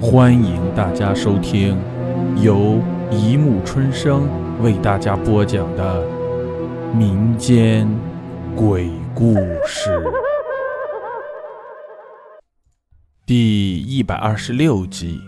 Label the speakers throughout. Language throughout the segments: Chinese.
Speaker 1: 欢迎大家收听由一木春生为大家播讲的民间鬼故事第一百二十六集：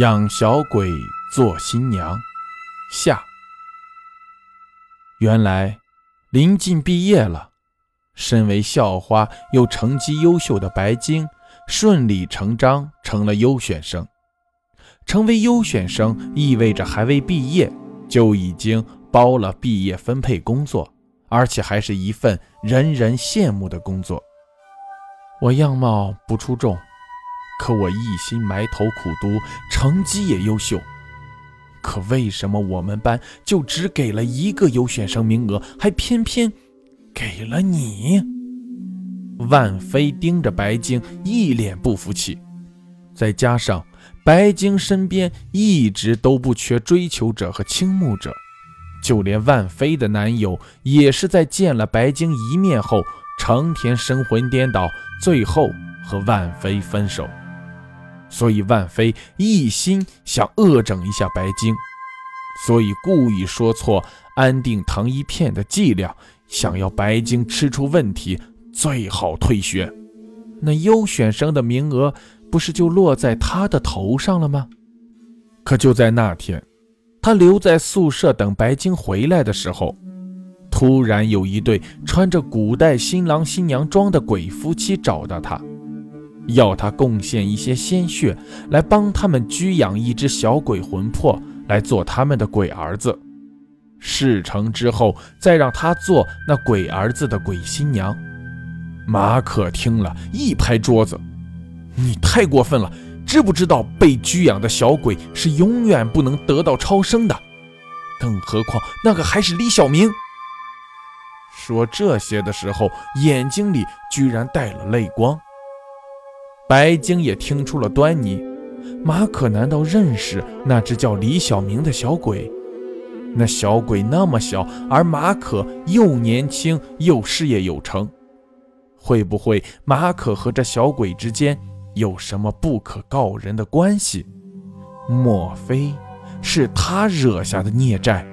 Speaker 1: 养小鬼做新娘下。原来临近毕业了，身为校花又成绩优秀的白晶。顺理成章成了优选生。成为优选生意味着还未毕业就已经包了毕业分配工作，而且还是一份人人羡慕的工作。我样貌不出众，可我一心埋头苦读，成绩也优秀。可为什么我们班就只给了一个优选生名额，还偏偏给了你？万飞盯着白晶，一脸不服气。再加上白晶身边一直都不缺追求者和倾慕者，就连万飞的男友也是在见了白晶一面后，成天神魂颠倒，最后和万飞分手。所以万飞一心想恶整一下白晶，所以故意说错安定糖衣片的剂量，想要白晶吃出问题。最好退学，那优选生的名额不是就落在他的头上了吗？可就在那天，他留在宿舍等白晶回来的时候，突然有一对穿着古代新郎新娘装的鬼夫妻找到他，要他贡献一些鲜血来帮他们拘养一只小鬼魂魄，来做他们的鬼儿子。事成之后，再让他做那鬼儿子的鬼新娘。马可听了一拍桌子：“你太过分了！知不知道被拘养的小鬼是永远不能得到超生的？更何况那个还是李小明。”说这些的时候，眼睛里居然带了泪光。白晶也听出了端倪：马可难道认识那只叫李小明的小鬼？那小鬼那么小，而马可又年轻又事业有成。会不会马可和这小鬼之间有什么不可告人的关系？莫非是他惹下的孽债？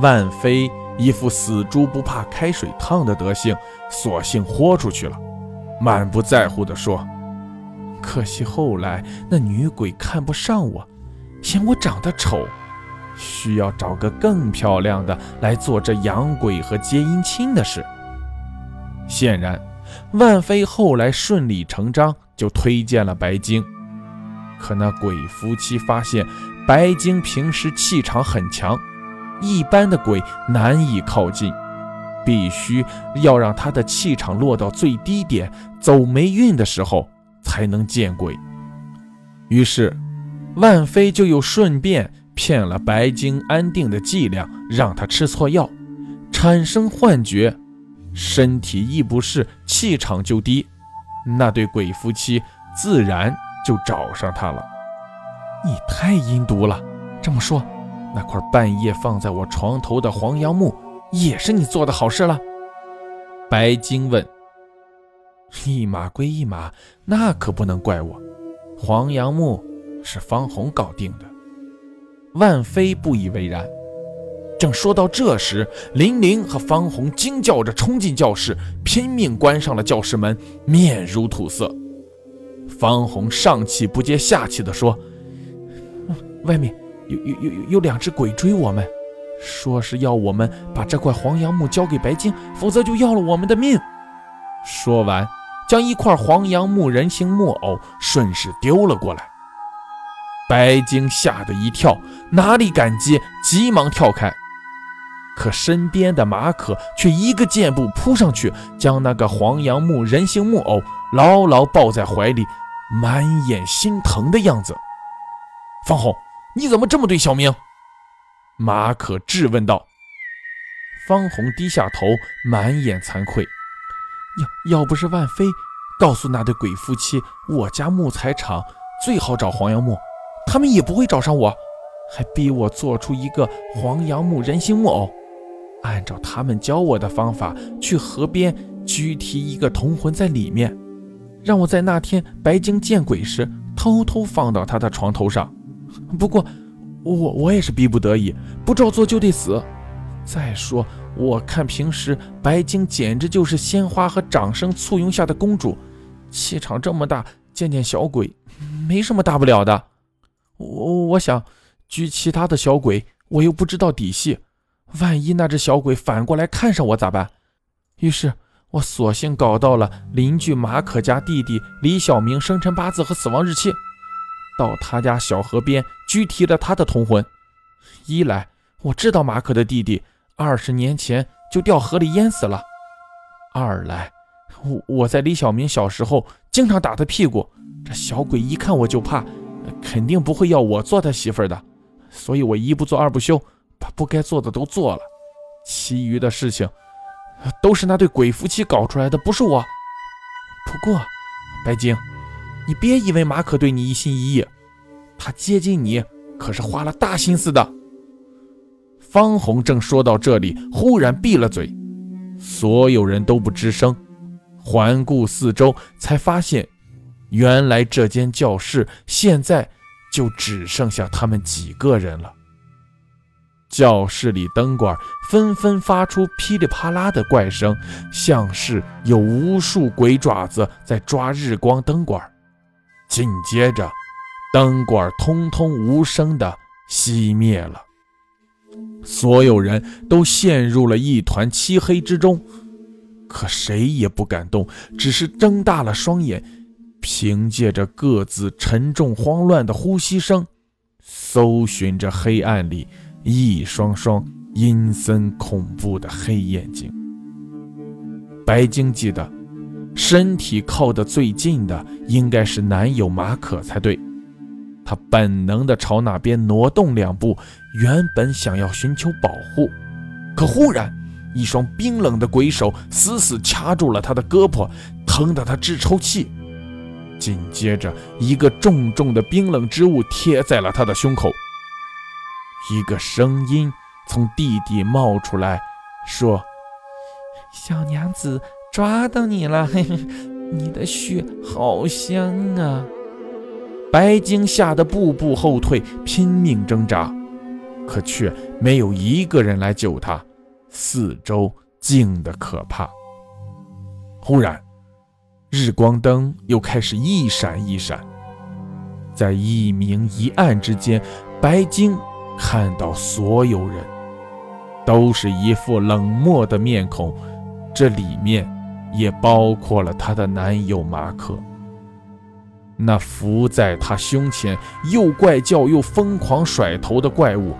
Speaker 1: 万飞一副死猪不怕开水烫的德性，索性豁出去了，满不在乎地说：“可惜后来那女鬼看不上我，嫌我长得丑，需要找个更漂亮的来做这养鬼和接姻亲的事。”显然，万飞后来顺理成章就推荐了白晶。可那鬼夫妻发现，白晶平时气场很强，一般的鬼难以靠近，必须要让他的气场落到最低点，走霉运的时候才能见鬼。于是，万飞就又顺便骗了白晶安定的剂量，让他吃错药，产生幻觉。身体一不适，气场就低，那对鬼夫妻自然就找上他了。你太阴毒了！这么说，那块半夜放在我床头的黄杨木也是你做的好事了？白晶问。一码归一码，那可不能怪我。黄杨木是方红搞定的。万飞不以为然。正说到这时，玲玲和方红惊叫着冲进教室，拼命关上了教室门，面如土色。方红上气不接下气地说：“外面有有有有有两只鬼追我们，说是要我们把这块黄杨木交给白晶，否则就要了我们的命。”说完，将一块黄杨木人形木偶顺势丢了过来。白晶吓得一跳，哪里敢接，急忙跳开。可身边的马可却一个箭步扑上去，将那个黄杨木人形木偶牢牢抱在怀里，满眼心疼的样子。方红，你怎么这么对小明？马可质问道。方红低下头，满眼惭愧。要要不是万飞告诉那对鬼夫妻，我家木材厂最好找黄杨木，他们也不会找上我，还逼我做出一个黄杨木人形木偶。按照他们教我的方法去河边拘提一个铜魂在里面，让我在那天白鲸见鬼时偷偷放到他的床头上。不过，我我也是逼不得已，不照做就得死。再说，我看平时白鲸简直就是鲜花和掌声簇拥下的公主，气场这么大，见见小鬼没什么大不了的。我我想，拘其他的小鬼，我又不知道底细，万一那只小鬼反过来看上我咋办？于是。我索性搞到了邻居马可家弟弟李小明生辰八字和死亡日期，到他家小河边拘提了他的同魂。一来我知道马可的弟弟二十年前就掉河里淹死了；二来我我在李小明小时候经常打他屁股，这小鬼一看我就怕，肯定不会要我做他媳妇的。所以我一不做二不休，不该做的都做了，其余的事情。都是那对鬼夫妻搞出来的，不是我。不过，白晶，你别以为马可对你一心一意，他接近你可是花了大心思的。方红正说到这里，忽然闭了嘴，所有人都不吱声，环顾四周，才发现，原来这间教室现在就只剩下他们几个人了。教室里灯管纷纷发出噼里啪啦的怪声，像是有无数鬼爪子在抓日光灯管。紧接着，灯管通通无声的熄灭了，所有人都陷入了一团漆黑之中。可谁也不敢动，只是睁大了双眼，凭借着各自沉重慌乱的呼吸声，搜寻着黑暗里。一双双阴森恐怖的黑眼睛。白晶记得，身体靠得最近的应该是男友马可才对。她本能地朝那边挪动两步，原本想要寻求保护，可忽然一双冰冷的鬼手死死掐住了她的胳膊，疼得她直抽气。紧接着，一个重重的冰冷之物贴在了她的胸口。一个声音从地底冒出来，说：“小娘子，抓到你了！嘿嘿，你的血好香啊！”白鲸吓得步步后退，拼命挣扎，可却没有一个人来救他。四周静得可怕。忽然，日光灯又开始一闪一闪，在一明一暗之间，白鲸。看到所有人都是一副冷漠的面孔，这里面也包括了她的男友马可。那伏在她胸前又怪叫又疯狂甩头的怪物，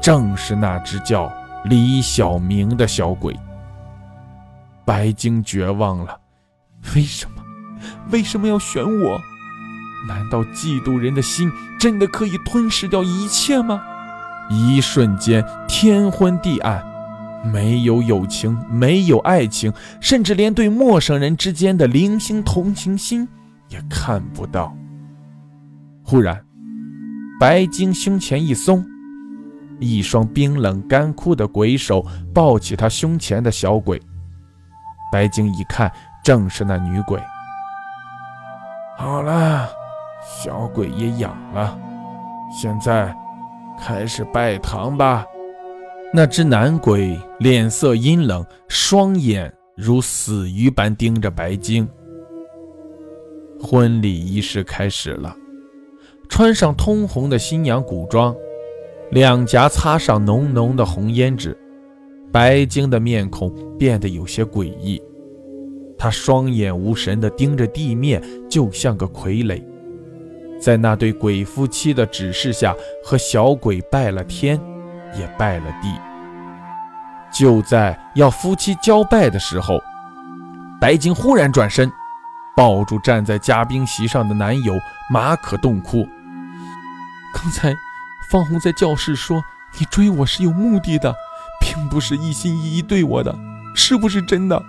Speaker 1: 正是那只叫李小明的小鬼。白晶绝望了，为什么？为什么要选我？难道嫉妒人的心真的可以吞噬掉一切吗？一瞬间，天昏地暗，没有友情，没有爱情，甚至连对陌生人之间的零星同情心也看不到。忽然，白晶胸前一松，一双冰冷干枯的鬼手抱起他胸前的小鬼。白晶一看，正是那女鬼。好了，小鬼也养了，现在。开始拜堂吧。那只男鬼脸色阴冷，双眼如死鱼般盯着白晶。婚礼仪式开始了，穿上通红的新娘古装，两颊擦上浓浓的红胭脂，白晶的面孔变得有些诡异，她双眼无神地盯着地面，就像个傀儡。在那对鬼夫妻的指示下，和小鬼拜了天，也拜了地。就在要夫妻交拜的时候，白晶忽然转身，抱住站在嘉宾席上的男友马可，洞哭。刚才方红在教室说你追我是有目的的，并不是一心一意对我的，是不是真的？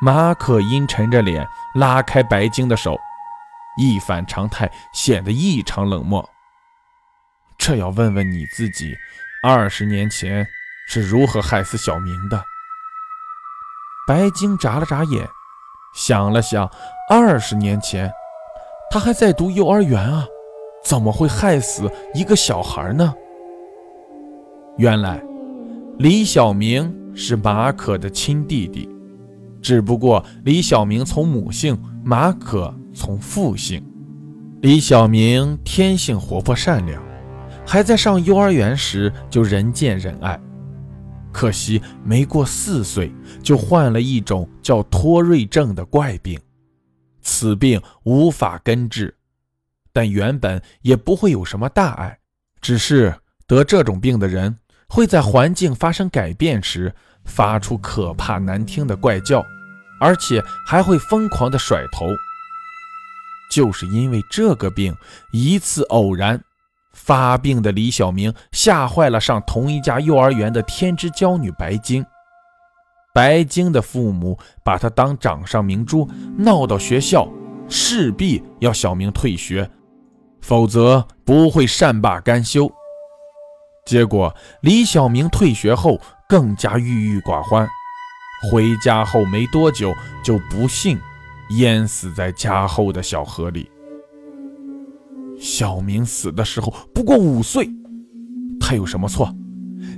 Speaker 1: 马可阴沉着脸拉开白晶的手。一反常态，显得异常冷漠。这要问问你自己，二十年前是如何害死小明的？白晶眨了眨眼，想了想，二十年前，他还在读幼儿园啊，怎么会害死一个小孩呢？原来，李小明是马可的亲弟弟，只不过李小明从母姓，马可从父姓。李小明天性活泼善良，还在上幼儿园时就人见人爱。可惜没过四岁，就患了一种叫托瑞症的怪病。此病无法根治，但原本也不会有什么大碍，只是得这种病的人会在环境发生改变时发出可怕难听的怪叫，而且还会疯狂的甩头。就是因为这个病，一次偶然。发病的李小明吓坏了上同一家幼儿园的天之娇女白晶。白晶的父母把她当掌上明珠，闹到学校，势必要小明退学，否则不会善罢甘休。结果李小明退学后更加郁郁寡欢，回家后没多久就不幸淹死在家后的小河里。小明死的时候不过五岁，他有什么错？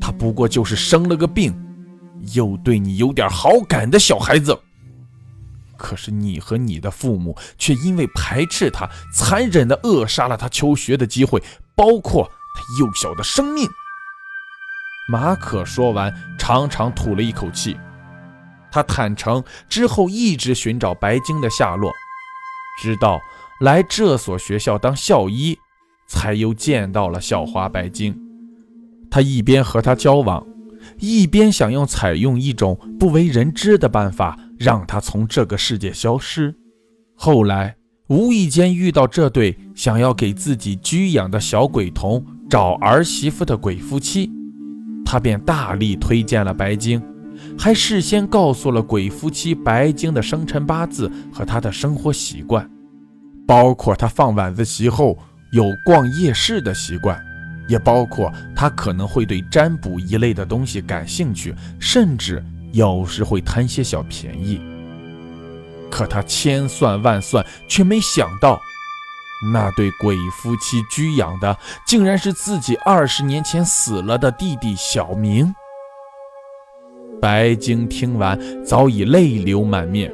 Speaker 1: 他不过就是生了个病，又对你有点好感的小孩子。可是你和你的父母却因为排斥他，残忍地扼杀了他求学的机会，包括他幼小的生命。马可说完，长长吐了一口气。他坦诚之后一直寻找白晶的下落，直到。来这所学校当校医，才又见到了校花白晶。他一边和她交往，一边想要采用一种不为人知的办法，让她从这个世界消失。后来无意间遇到这对想要给自己居养的小鬼童找儿媳妇的鬼夫妻，他便大力推荐了白晶，还事先告诉了鬼夫妻白晶的生辰八字和他的生活习惯。包括他放晚自习后有逛夜市的习惯，也包括他可能会对占卜一类的东西感兴趣，甚至有时会贪些小便宜。可他千算万算，却没想到，那对鬼夫妻居养的，竟然是自己二十年前死了的弟弟小明。白晶听完，早已泪流满面，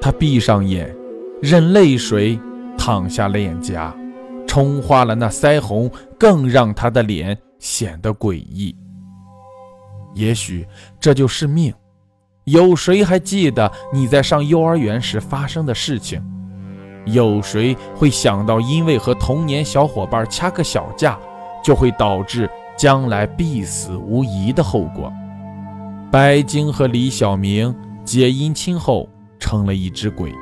Speaker 1: 他闭上眼。任泪水淌下脸颊，冲花了那腮红，更让他的脸显得诡异。也许这就是命。有谁还记得你在上幼儿园时发生的事情？有谁会想到，因为和童年小伙伴掐个小架，就会导致将来必死无疑的后果？白晶和李小明结姻亲后，成了一只鬼。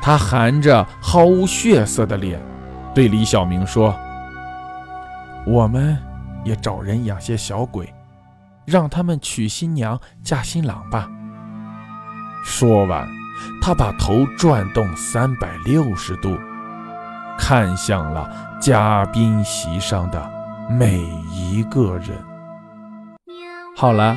Speaker 1: 他含着毫无血色的脸，对李小明说：“我们也找人养些小鬼，让他们娶新娘嫁新郎吧。”说完，他把头转动三百六十度，看向了嘉宾席上的每一个人。好了，